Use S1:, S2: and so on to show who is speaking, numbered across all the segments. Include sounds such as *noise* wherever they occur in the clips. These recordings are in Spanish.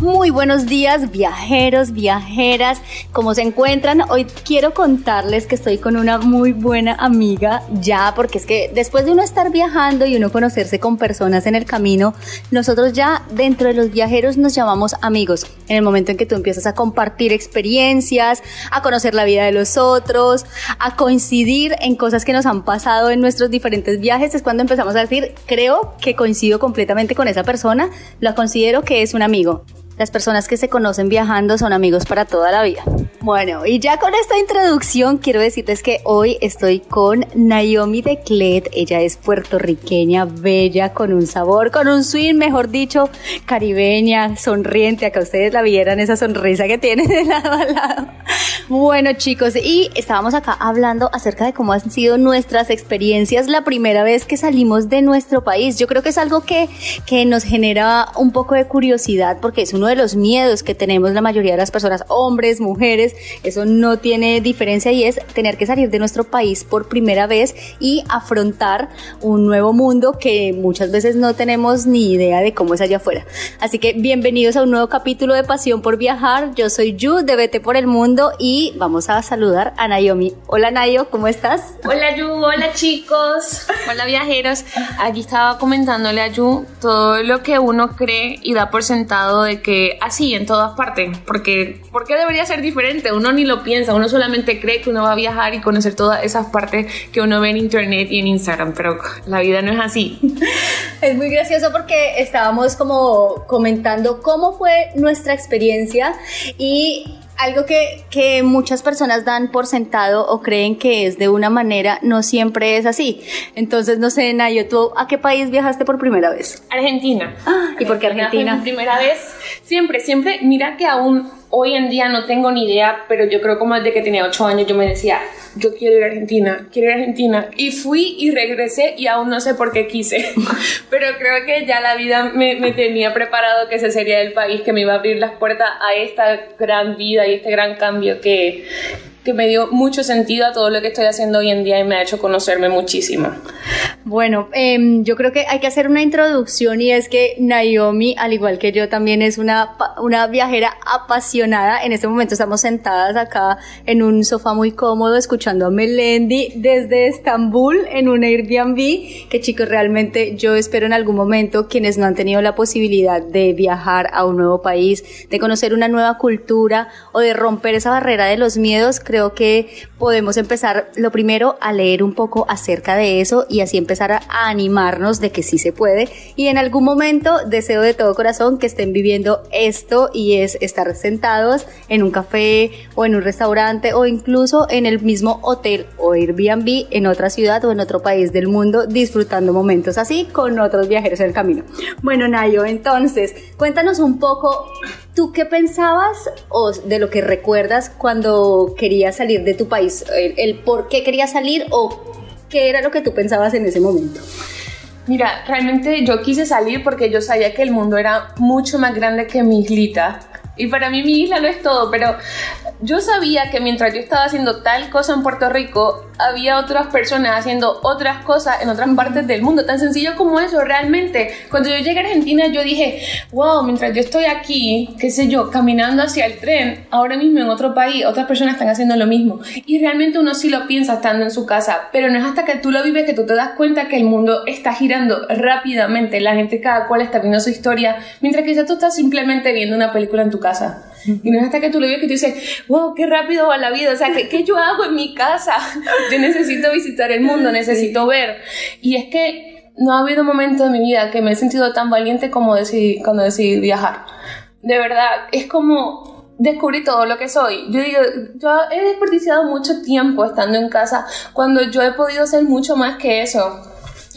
S1: Muy buenos días, viajeros, viajeras. ¿Cómo se encuentran? Hoy quiero contarles que estoy con una muy buena amiga ya, porque es que después de uno estar viajando y uno conocerse con personas en el camino, nosotros ya dentro de los viajeros nos llamamos amigos. En el momento en que tú empiezas a compartir experiencias, a conocer la vida de los otros, a coincidir en cosas que nos han pasado en nuestros diferentes viajes, es cuando empezamos a decir, creo que coincido completamente con esa persona, lo considero que es un amigo. Las personas que se conocen viajando son amigos para toda la vida. Bueno, y ya con esta introducción quiero decirles que hoy estoy con Naomi de Clet. Ella es puertorriqueña, bella, con un sabor, con un swing, mejor dicho, caribeña, sonriente. Acá ustedes la vieran esa sonrisa que tiene de lado a lado. Bueno, chicos, y estábamos acá hablando acerca de cómo han sido nuestras experiencias la primera vez que salimos de nuestro país. Yo creo que es algo que, que nos genera un poco de curiosidad porque es uno de los miedos que tenemos la mayoría de las personas, hombres, mujeres, eso no tiene diferencia y es tener que salir de nuestro país por primera vez y afrontar un nuevo mundo que muchas veces no tenemos ni idea de cómo es allá afuera. Así que bienvenidos a un nuevo capítulo de Pasión por Viajar. Yo soy Yu de Vete por el Mundo y vamos a saludar a Naomi. Hola Nayo, ¿cómo estás?
S2: Hola Yu, hola chicos, hola viajeros. Aquí estaba comentándole a Yu todo lo que uno cree y da por sentado de que así en todas partes, porque ¿por qué debería ser diferente? Uno ni lo piensa, uno solamente cree que uno va a viajar y conocer todas esas partes que uno ve en internet y en Instagram, pero la vida no es así. *laughs*
S1: Es muy gracioso porque estábamos como comentando cómo fue nuestra experiencia y algo que, que, muchas personas dan por sentado o creen que es de una manera, no siempre es así. Entonces, no sé, Nayo, ¿tú a qué país viajaste por primera vez?
S2: Argentina.
S1: Ah, ¿Y por qué Argentina?
S2: Fue primera vez. Siempre, siempre, mira que aún hoy en día no tengo ni idea, pero yo creo como desde que tenía ocho años yo me decía, yo quiero ir a Argentina, quiero ir a Argentina. Y fui y regresé y aún no sé por qué quise. *laughs* Pero creo que ya la vida me, me, tenía preparado que ese sería el país que me iba a abrir las puertas a esta gran vida y este gran cambio que, que me dio mucho sentido a todo lo que estoy haciendo hoy en día y me ha hecho conocerme muchísimo.
S1: Bueno, eh, yo creo que hay que hacer una introducción y es que Naomi, al igual que yo, también es una, una viajera apasionada. En este momento estamos sentadas acá en un sofá muy cómodo escuchando a Melendi desde Estambul en un Airbnb, que chicos, realmente yo espero en algún momento quienes no han tenido la posibilidad de viajar a un nuevo país, de conocer una nueva cultura o de romper esa barrera de los miedos, creo que podemos empezar lo primero a leer un poco acerca de eso y así empezar a, animarnos de que sí se puede y en algún momento deseo de todo corazón que estén viviendo esto y es estar sentados en un café o en un restaurante o incluso en el mismo hotel o Airbnb en otra ciudad o en otro país del mundo disfrutando momentos así con otros viajeros en el camino. Bueno, Nayo, entonces, cuéntanos un poco ¿Tú qué pensabas o de lo que recuerdas cuando querías salir de tu país? El, por qué querías salir o qué era lo que tú pensabas en ese momento?
S2: Mira, realmente yo quise salir porque yo sabía que el mundo era mucho más grande que mi islita. Y para mí mi isla no es todo, pero yo sabía que mientras yo estaba haciendo tal cosa en Puerto Rico, había otras personas haciendo otras cosas en otras partes del mundo. Tan sencillo como eso, realmente. Cuando yo llegué a Argentina, yo dije, wow, mientras yo estoy aquí, qué sé yo, caminando hacia el tren, ahora mismo en otro país, otras personas están haciendo lo mismo. Y realmente uno sí lo piensa estando en su casa, pero no es hasta que tú lo vives que tú te das cuenta que el mundo está girando rápidamente. La gente, cada cual está viendo su historia, mientras que ya tú estás simplemente viendo una película en tu casa. Y no es hasta que tú lo vives que tú dices, wow, qué rápido va la vida. O sea, ¿qué, qué yo hago en mi casa? *laughs* Yo necesito visitar el mundo, necesito ver. Y es que no ha habido momento de mi vida que me he sentido tan valiente como decidí, cuando decidí viajar. De verdad, es como descubrí todo lo que soy. Yo digo, yo he desperdiciado mucho tiempo estando en casa cuando yo he podido ser mucho más que eso.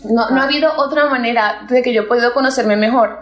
S2: No, no ha habido otra manera de que yo he podido conocerme mejor.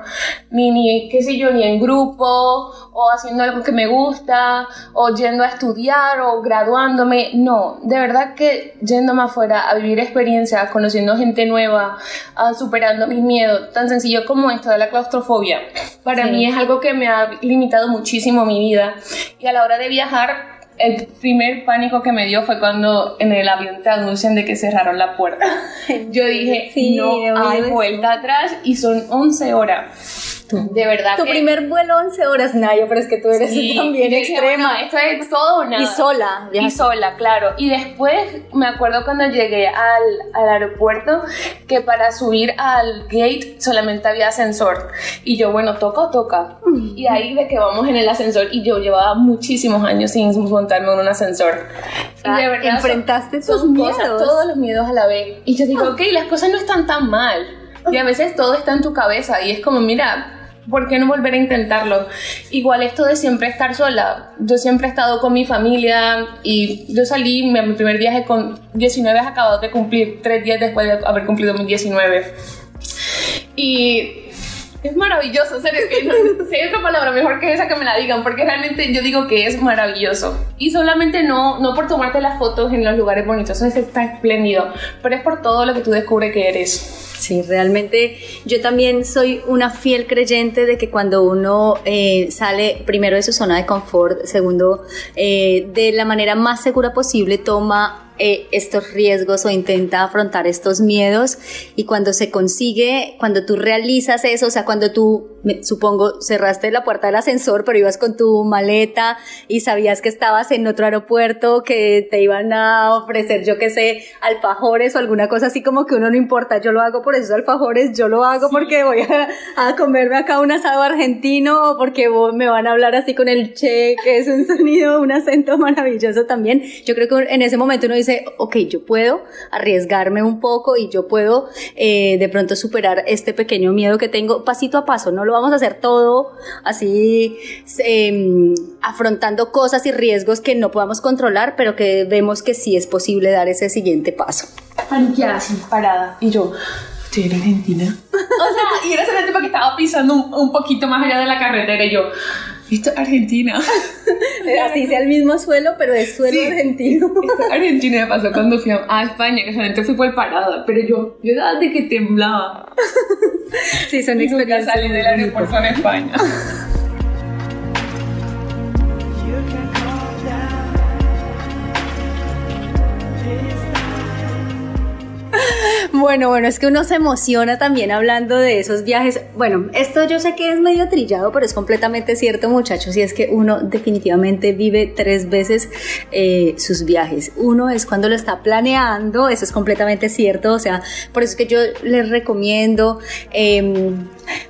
S2: Ni, ni, qué sé yo, ni en grupo, o haciendo algo que me gusta, o yendo a estudiar, o graduándome. No, de verdad que yéndome afuera a vivir experiencias, conociendo gente nueva, a superando mis miedos, tan sencillo como esto de la claustrofobia, para mí es algo que me ha limitado muchísimo mi vida. Y a la hora de viajar, el primer pánico que me dio fue cuando en el avión te anuncian de que cerraron la puerta. *laughs* Yo dije, no hay vuelta atrás y son 11 horas. De verdad.
S1: Tu primer vuelo 11 horas, Nayo, pero es que tú eres también extrema.
S2: esto es todo nada.
S1: Y sola.
S2: Y sola, claro. Y después me acuerdo cuando llegué al, al, aeropuerto que para subir al gate solamente había ascensor. Y yo, bueno, toca o toca. Y ahí de que vamos en el ascensor. Y yo llevaba muchísimos años sin montarme en un ascensor.
S1: y de verdad. Enfrentaste tus miedos.
S2: todos los miedos a la vez. Y yo digo, ok, las cosas no están tan mal. Y a veces todo está en tu cabeza y es como, mira, ¿por qué no volver a intentarlo? Igual esto de siempre estar sola. Yo siempre he estado con mi familia y yo salí, mi primer viaje con 19 acabado de cumplir, tres días después de haber cumplido mis 19. Y es maravilloso, serio, que si otra palabra mejor que esa que me la digan, porque realmente yo digo que es maravilloso. Y solamente no, no por tomarte las fotos en los lugares bonitos, eso está espléndido, pero es por todo lo que tú descubres que eres.
S1: Sí, realmente yo también soy una fiel creyente de que cuando uno eh, sale primero de su zona de confort, segundo, eh, de la manera más segura posible, toma eh, estos riesgos o intenta afrontar estos miedos. Y cuando se consigue, cuando tú realizas eso, o sea, cuando tú, supongo, cerraste la puerta del ascensor, pero ibas con tu maleta y sabías que estabas en otro aeropuerto, que te iban a ofrecer, yo qué sé, alfajores o alguna cosa así como que uno no importa, yo lo hago por esos alfajores, yo lo hago porque voy a, a, comerme acá un asado argentino o porque me van a hablar así con el che, que es un sonido, un acento maravilloso también. Yo creo que en ese momento uno dice, ok, yo puedo arriesgarme un poco y yo puedo eh, de pronto superar este pequeño miedo que tengo pasito a paso. No lo vamos a hacer todo así eh, afrontando cosas y riesgos que no podamos controlar, pero que vemos que sí es posible dar ese siguiente paso.
S2: Paniqueada, así, parada. Y yo, estoy en Argentina. o sea, y era solamente porque estaba pisando un, un poquito más allá de la carretera y yo esto es Argentina. *laughs*
S1: Así sea el mismo suelo, pero es suelo argentino. *laughs*
S2: Argentina me pasó cuando fui a, España, que solamente fui por parada, pero yo, yo daba de que temblaba.
S1: Sí, son experiencias.
S2: salí del aeropuerto en España. *laughs*
S1: Bueno, bueno, es que uno se emociona también hablando de esos viajes. Bueno, esto yo sé que es medio trillado, pero es completamente cierto, muchachos, y es que uno definitivamente vive tres veces eh, sus viajes. Uno es cuando lo está planeando, eso es completamente cierto, o sea, por eso es que yo les recomiendo, eh,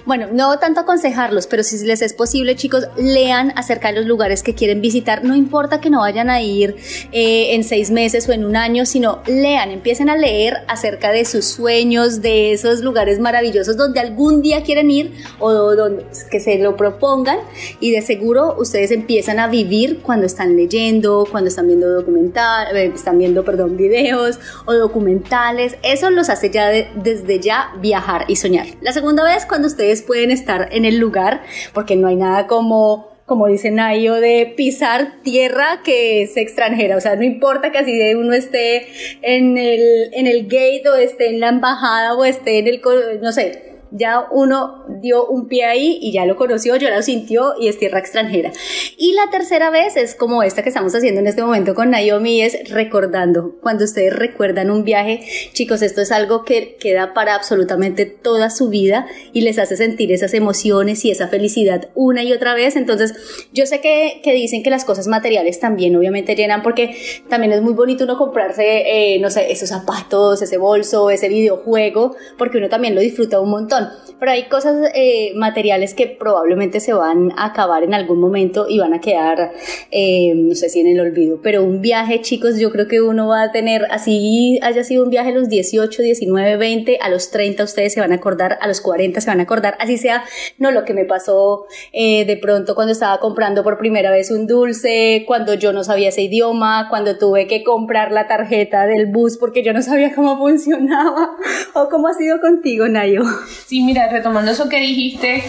S1: bueno, no tanto aconsejarlos, pero si les es posible, chicos, lean acerca de los lugares que quieren visitar. No importa que no vayan a ir eh, en seis meses o en un año, sino lean, empiecen a leer acerca de sus sueños, de esos lugares maravillosos donde algún día quieren ir o donde que se lo propongan y de seguro ustedes empiezan a vivir cuando están leyendo, cuando están viendo documental, eh, están viendo, perdón, videos o documentales. Eso los hace ya desde ya viajar y soñar. La segunda vez cuando ustedes pueden estar en el lugar, porque no hay nada como como dice Nayo, de pisar tierra que es extranjera. O sea, no importa que así de uno esté en el, en el gate o esté en la embajada o esté en el, no sé, ya uno dio un pie ahí y ya lo conoció, ya lo sintió y es tierra extranjera. Y la tercera vez es como esta que estamos haciendo en este momento con Naomi, es recordando. Cuando ustedes recuerdan un viaje, chicos, esto es algo que queda para absolutamente toda su vida y les hace sentir esas emociones y esa felicidad una y otra vez. Entonces, yo sé que, que dicen que las cosas materiales también obviamente llenan porque también es muy bonito uno comprarse, eh, no sé, esos zapatos, ese bolso, ese videojuego, porque uno también lo disfruta un montón montón. Pero hay cosas eh, materiales que probablemente se van a acabar en algún momento y van a quedar, eh, no sé si en el olvido. Pero un viaje, chicos, yo creo que uno va a tener, así haya sido un viaje a los 18, 19, 20, a los 30 ustedes se van a acordar, a los 40 se van a acordar, así sea, no lo que me pasó eh, de pronto cuando estaba comprando por primera vez un dulce, cuando yo no sabía ese idioma, cuando tuve que comprar la tarjeta del bus porque yo no sabía cómo *laughs* funcionaba, o cómo ha sido contigo, Nayo.
S2: Sí, mira, retomando eso que dijiste,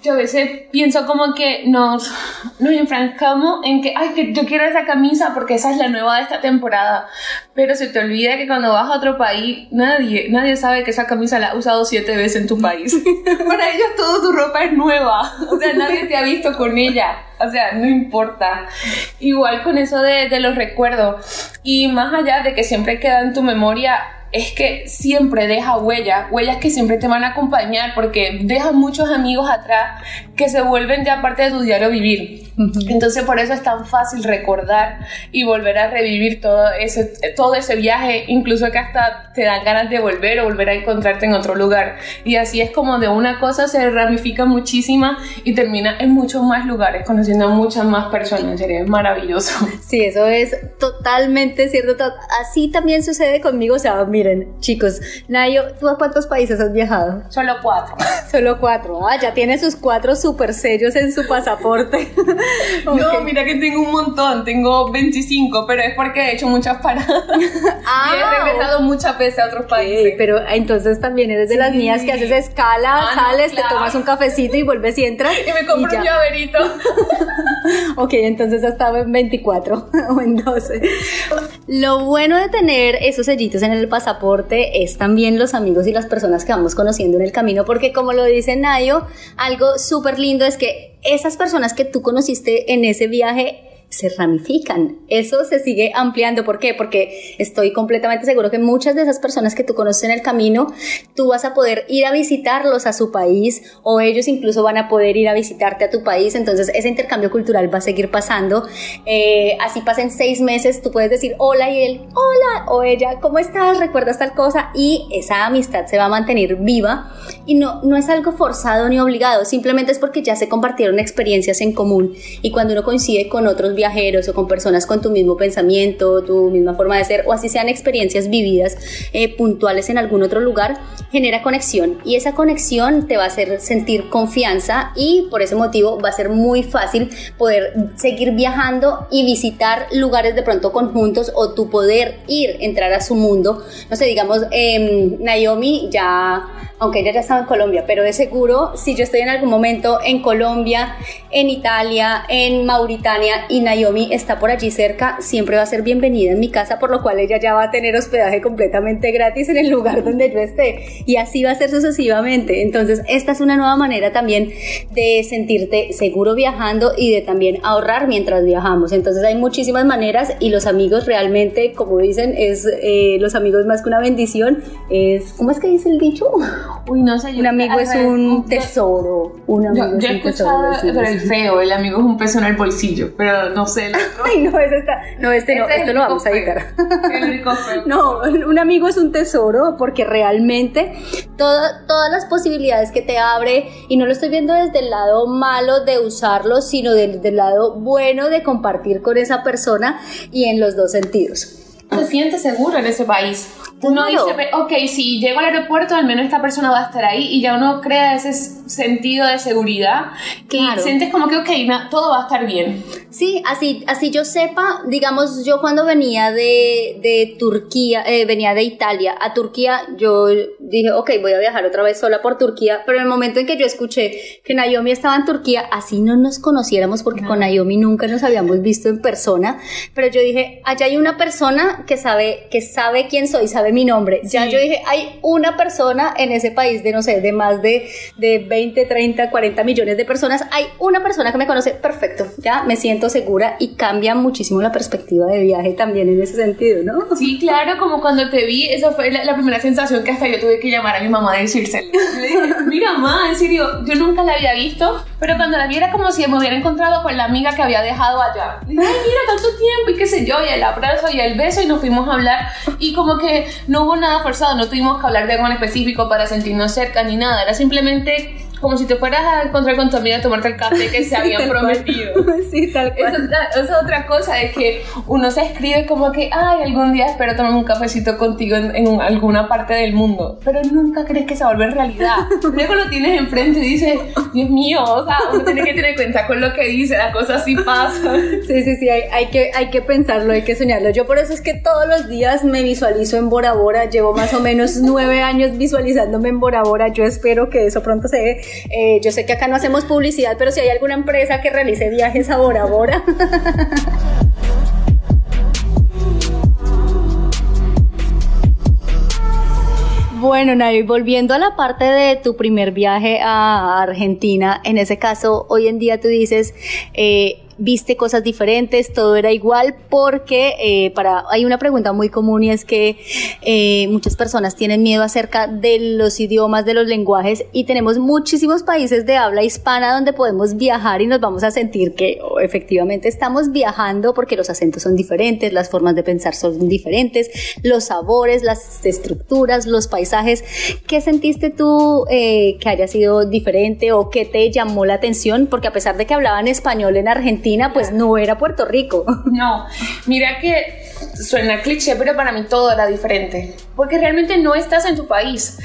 S2: yo a veces pienso como que nos, nos enfrancamos en que, ay, que yo quiero esa camisa porque esa es la nueva de esta temporada, pero se te olvida que cuando vas a otro país, nadie, nadie sabe que esa camisa la has usado siete veces en tu país. *laughs* Para ellos toda tu ropa es nueva, o sea, nadie te ha visto con ella. O sea, no importa. Igual con eso de, de los recuerdos. Y más allá de que siempre queda en tu memoria, es que siempre deja huellas, huellas que siempre te van a acompañar porque deja muchos amigos atrás que se vuelven ya parte de tu diario vivir. Entonces por eso es tan fácil recordar y volver a revivir todo ese, todo ese viaje, incluso que hasta te dan ganas de volver o volver a encontrarte en otro lugar. Y así es como de una cosa se ramifica muchísima y termina en muchos más lugares, conociendo a muchas más personas. Sería maravilloso.
S1: Sí, eso es totalmente cierto. Así también sucede conmigo. O sea, miren, chicos, Nayo, ¿tú a cuántos países has viajado?
S2: Solo cuatro. *laughs*
S1: Solo cuatro. Ah, ya tiene sus cuatro super sellos en su pasaporte. *laughs*
S2: No, mira que tengo un montón, tengo 25, pero es porque he hecho muchas paradas. *laughs* Ah, y he regresado muchas veces a otros países.
S1: pero entonces también eres de las mías que haces escala, ah, sales, te tomas un cafecito y vuelves y entras.
S2: Y me compro un llaverito.
S1: ok, entonces estaba en 24 o en 12. Lo bueno de tener esos sellitos en el pasaporte es también los amigos y las personas que vamos conociendo en el camino, porque como lo dice Nayo, algo súper lindo es que esas personas que tú conociste en ese viaje se ramifican. Eso se sigue ampliando. ¿Por qué? Porque estoy completamente seguro que muchas de esas personas que tú conoces en el camino, tú vas a poder ir a visitarlos a su país o ellos incluso van a poder ir a visitarte a tu país. Entonces ese intercambio cultural va a seguir pasando. Eh, así pasen seis meses, tú puedes decir hola y él, hola, o ella, ¿cómo estás? ¿Recuerdas tal cosa? Y esa amistad se va a mantener viva y no, no es algo forzado ni obligado, simplemente es porque ya se compartieron experiencias en común y cuando uno coincide con otros viajeros o con personas con tu mismo pensamiento, tu misma forma de ser, o así sean experiencias vividas eh, puntuales en algún otro lugar, genera conexión y esa conexión te va a hacer sentir confianza y por ese motivo va a ser muy fácil poder seguir viajando y visitar lugares de pronto conjuntos o tu poder ir, entrar a su mundo. No sé, digamos, eh, Naomi ya aunque ella ya estaba en Colombia, pero de seguro si yo estoy en algún momento en Colombia, en Italia, en Mauritania y Naomi está por allí cerca, siempre va a ser bienvenida en mi casa, por lo cual ella ya va a tener hospedaje completamente gratis en el lugar donde yo esté y así va a ser sucesivamente. Entonces, esta es una nueva manera también de sentirte seguro viajando y de también ahorrar mientras viajamos. Entonces, hay muchísimas maneras y los amigos realmente, como dicen, es eh, los amigos más que una bendición, es, ¿cómo es que dice el dicho?
S2: Uy, no sé.
S1: Un amigo es un tesoro. Un amigo
S2: yo, yo he escuchado pero el feo, el amigo es un peso en el bolsillo, pero no sé. *laughs*
S1: Ay, no, ese está, no, este no, esto lo vamos a editar. *laughs* no, un amigo es un tesoro porque realmente todas las posibilidades que te abre, y no lo estoy viendo desde el lado malo de usarlo, sino desde el lado bueno de compartir con esa persona y en los dos sentidos.
S2: Se siente seguro en ese país uno dice, ok, si llego al aeropuerto, al menos esta persona va a estar ahí y ya uno crea ese sentido de seguridad claro. y sientes como que, ok, todo va a estar bien.
S1: Sí, así, así yo sepa, digamos, yo cuando venía de, de Turquía, eh, venía de Italia a Turquía, yo dije, ok, voy a viajar otra vez sola por Turquía, pero en el momento en que yo escuché que Naomi estaba en Turquía, así no nos conociéramos porque con Naomi nunca nos habíamos visto en persona, pero yo dije, allá hay una persona que sabe, que sabe quién soy, sabe mi nombre. Ya yo dije, hay una persona en ese país de, no sé, de más de, de 20, 30, 40 millones de personas, hay una persona que me conoce, perfecto, ya me siento segura y cambia muchísimo la perspectiva de viaje también en ese sentido, ¿no?
S2: Sí, claro, como cuando te vi, esa fue la, primera sensación que hasta yo tuve que llamar a mi mamá a decírselo. Le dije, mira, mamá, en serio, yo nunca la había visto, pero cuando la vi era como si me hubiera encontrado con la amiga que había dejado allá. Le dije, ay, mira, tanto tiempo y qué sé yo, y el abrazo y el beso y nos fuimos a hablar y como que no hubo nada forzado, no tuvimos que hablar de algo en específico para sentirnos cerca ni nada, era simplemente como si te fueras a encontrar con tu amiga a tomarte el café que se *laughs* habían prometido. *laughs*
S1: sí, tal cual.
S2: Esa es otra cosa, es que uno se escribe como que, ay, algún día espero tomar un cafecito contigo en, alguna parte del mundo, pero nunca crees que se vuelve realidad. Luego lo tienes enfrente y dices, Dios mío, o sea, uno tiene que tener cuenta con lo que dice, las cosas sí pasan.
S1: Sí, sí, sí, hay, hay, que, hay que pensarlo, hay que soñarlo. Yo por eso es que todos los días me visualizo en Bora Bora, llevo más o menos nueve años visualizándome en Bora Bora, yo espero que eso pronto se dé eh, yo sé que acá no hacemos publicidad, pero si hay alguna empresa que realice viajes a Bora Bora. *laughs* Bueno, Navi, volviendo a la parte de tu primer viaje a Argentina, en ese caso, hoy en día tú dices, eh, viste cosas diferentes, todo era igual, porque eh, para, hay una pregunta muy común y es que eh, muchas personas tienen miedo acerca de los idiomas, de los lenguajes y tenemos muchísimos países de habla hispana donde podemos viajar y nos vamos a sentir que oh, efectivamente estamos viajando porque los acentos son diferentes, las formas de pensar son diferentes, los sabores, las estructuras, los paisajes. ¿Qué sentiste tú eh, que haya sido diferente o qué te llamó la atención? Porque a pesar de que hablaban español en Argentina, pues no era Puerto Rico. *laughs*
S2: No, mira que suena cliché, pero para mí todo era diferente, porque realmente no estás en tu país.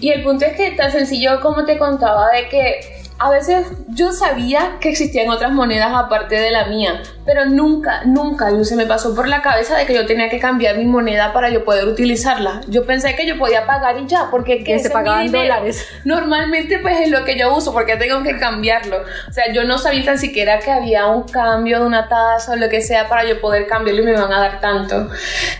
S2: Y el punto es que tan sencillo como te contaba de que a veces yo sabía que existían otras monedas aparte de la mía, pero nunca, nunca se me pasó por la cabeza de que yo tenía que cambiar mi moneda para yo poder utilizarla. Yo pensé que yo podía pagar y ya, porque
S1: que se pagaban dólares.
S2: Normalmente pues es lo que yo uso, porque tengo que cambiarlo. O sea, yo no sabía tan siquiera que había un cambio de una tasa o lo que sea para yo poder cambiarlo y me van a dar tanto.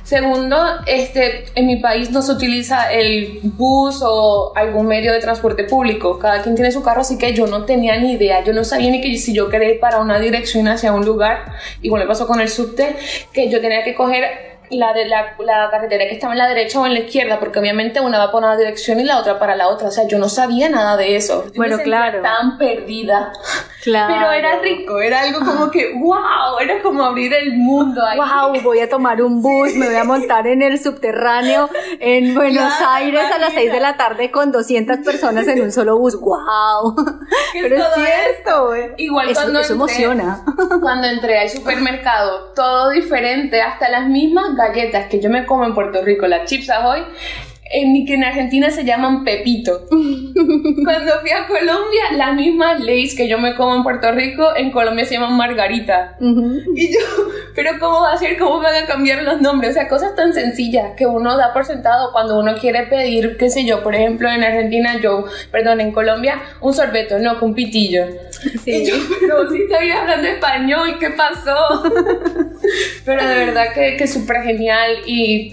S2: Segundo, este, en mi país no se utiliza el bus o algún medio de transporte público. Cada quien tiene su carro, así que yo no tenía ni idea, yo no sabía ni que si yo quería ir para una dirección hacia un lugar, igual me pasó con el subte, que yo tenía que coger la, de la, la, carretera que estaba en la derecha o en la izquierda, porque obviamente una va para una dirección y la otra para la otra. O sea, yo no sabía nada de eso.
S1: bueno, claro.
S2: Tan perdida. Claro. Pero era rico, era algo como que, wow, era como abrir el mundo ahí.
S1: Wow, voy a tomar un bus, me voy a montar en el subterráneo en Buenos Aires a las 6 de la tarde con 200 personas en un solo bus. Wow. Pero es cierto,
S2: Igual cuando
S1: eso emociona.
S2: Cuando entré al supermercado, todo diferente, hasta las mismas galletas que yo me como en Puerto Rico, las chips ahoy, en, que en Argentina se llaman Pepito. *laughs* Cuando fui a Colombia, las mismas leyes que yo me como en Puerto Rico, en Colombia se llaman Margarita. Y yo, pero ¿cómo va a ser? ¿Cómo van a cambiar los nombres? O sea, cosas tan sencillas que uno da por sentado cuando uno quiere pedir, qué sé yo, por ejemplo, en Argentina, yo, perdón, en Colombia, un sorbeto, no, con pitillo. Y yo, pero si estoy hablando español, ¿qué pasó? *laughs* pero de verdad que, que súper genial y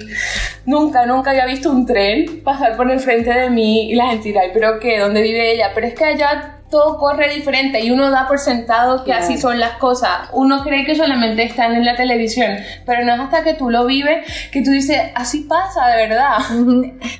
S2: nunca, nunca había visto un tren pasar por el frente de mí y la gente dirá, pero ¿qué? ¿Dónde vive ella? Pero es que allá todo corre diferente y uno da por sentado que así son las cosas. Uno cree que solamente están en la televisión, pero no es hasta que tú lo vives que tú dices, así pasa de verdad.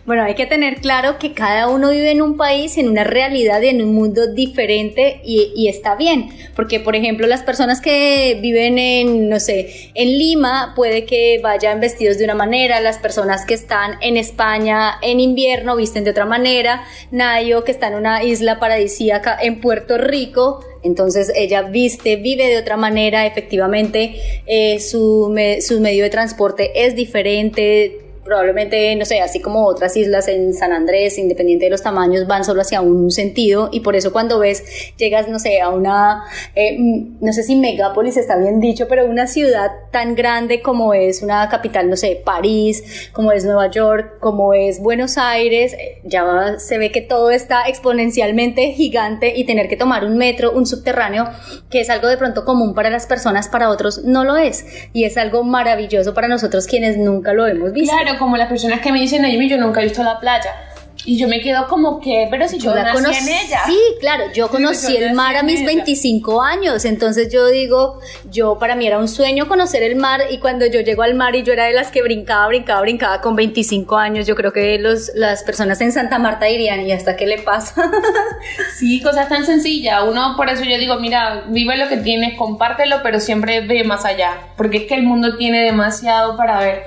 S1: Bueno, hay que tener claro que cada uno vive en un país, en una realidad y en un mundo diferente y, y está bien, porque por ejemplo las personas que viven en, no sé, en Lima puede que vayan vestidos de una manera, las personas que están en España en invierno visten de otra manera, Nayo que está en una isla paradisíaca en Puerto Rico, entonces ella viste, vive de otra manera, efectivamente eh, su, su medio de transporte es diferente, probablemente, no sé, así como otras islas en San Andrés, independiente de los tamaños, van solo hacia un sentido y por eso cuando ves, llegas, no sé, a una, eh, no sé si megápolis está bien dicho, pero una ciudad tan grande como es una capital, no sé, París, como es Nueva York, como es Buenos Aires, eh, ya se ve que todo está exponencialmente gigante y tener que tomar un metro, un subterráneo, que es algo de pronto común para las personas, para otros no lo es y es algo maravilloso para nosotros quienes nunca lo hemos visto.
S2: Claro, como las personas que me dicen, yo nunca he visto la playa. Y yo me quedo como que, pero si yo, la nací en ella.
S1: Sí, claro, yo conocí el mar a mis 25 años, entonces yo digo, yo para mí era un sueño conocer el mar y cuando yo llego al mar y yo era de las que brincaba, brincaba, brincaba con 25 años, yo creo que los, las personas en Santa Marta dirían, ¿y hasta qué le pasa? *laughs*
S2: sí, cosas tan sencillas, uno por eso yo digo, mira, vive lo que tienes, compártelo, pero siempre ve más allá, porque es que el mundo tiene demasiado para ver.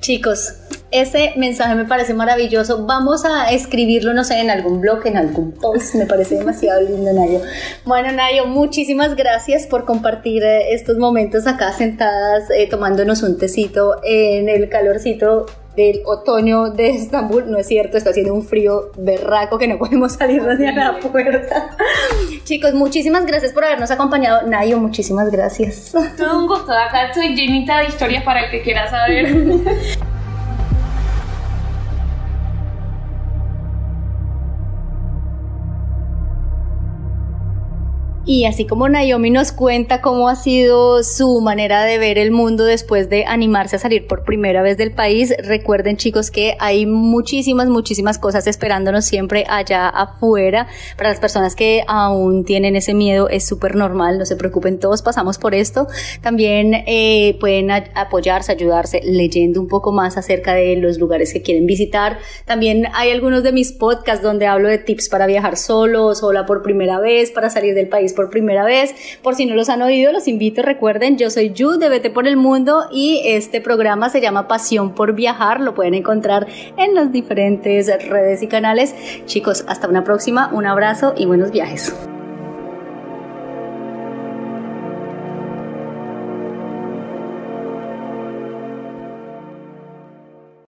S1: Chicos, ese mensaje me parece maravilloso. Vamos a escribirlo, no sé, en algún blog, en algún post. Me parece demasiado lindo, Nayo. Bueno, Nayo, muchísimas gracias por compartir eh, estos momentos acá sentadas, eh, tomándonos un tecito en el calorcito del otoño de Estambul. No es cierto, está haciendo un frío berraco que no podemos salir de la puerta. *laughs* Chicos, muchísimas gracias por habernos acompañado. Nayo, muchísimas gracias.
S2: Todo un gusto. Acá estoy llenita de historias para el que quiera saber. *laughs*
S1: Y así como Naomi nos cuenta cómo ha sido su manera de ver el mundo después de animarse a salir por primera vez del país, recuerden chicos que hay muchísimas, muchísimas cosas esperándonos siempre allá afuera. Para las personas que aún tienen ese miedo es súper normal, no se preocupen, todos pasamos por esto. También eh, pueden apoyarse, ayudarse leyendo un poco más acerca de los lugares que quieren visitar. También hay algunos de mis podcasts donde hablo de tips para viajar solo, sola por primera vez, para salir del país por primera vez. Por si no los han oído, los invito, recuerden, yo soy Yu de Vete por el Mundo y este programa se llama Pasión por Viajar, lo pueden encontrar en las diferentes redes y canales. Chicos, hasta una próxima, un abrazo y buenos viajes.